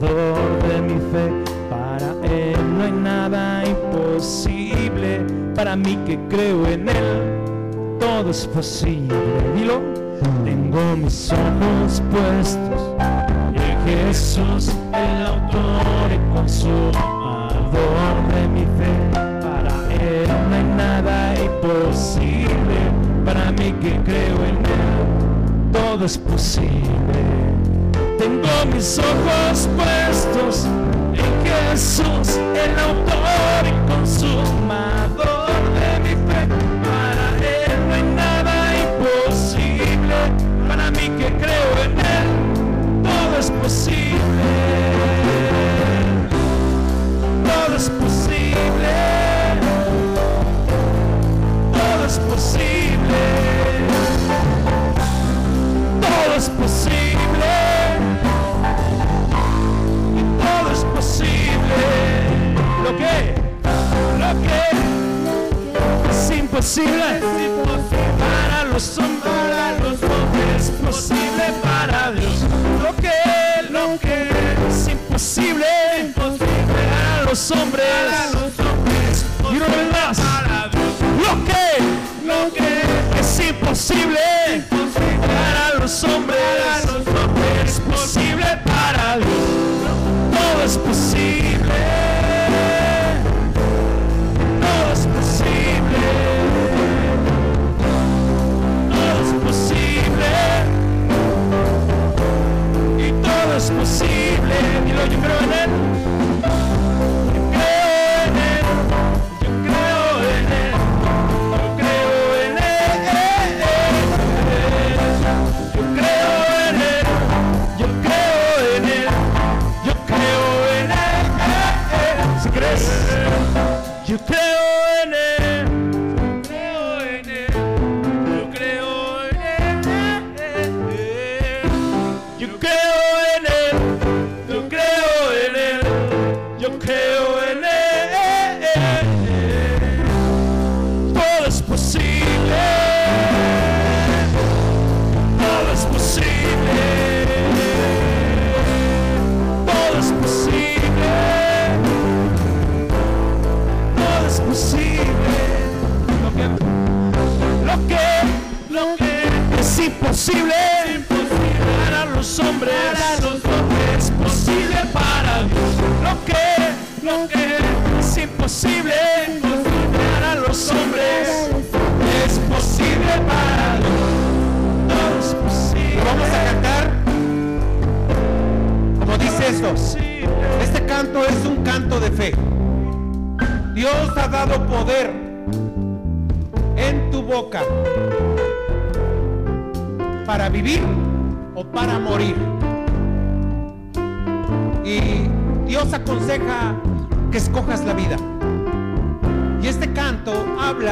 de mi fe. Para Él no hay nada imposible. Para mí que creo en Él, todo es posible. Dilo, tengo mis ojos puestos en Jesús, el autor y consumador de mi fe. Para Él no hay nada imposible. Para mí que creo en Él, todo es posible. Tengo mis ojos puestos en Jesús, el autor y consumador de mi fe. Para Él no hay nada imposible. Para mí que creo en Él, todo es posible. Todo es posible. Todo es posible. Todo es posible. Imposible para los hombres, para los hombres es posible para Dios. Lo que, lo que es imposible para los hombres, y una vez más, lo que, lo que es imposible yo creo en él. Yo creo en él. Yo creo en él. Imposible, para los hombres, para los hombres es posible para Dios. Lo que, lo que es imposible, para los hombres es posible para Dios. Todo es posible. Vamos a cantar como dice esto. Este canto es un canto de fe. Dios ha dado poder en tu boca para vivir o para morir. Y Dios aconseja que escojas la vida.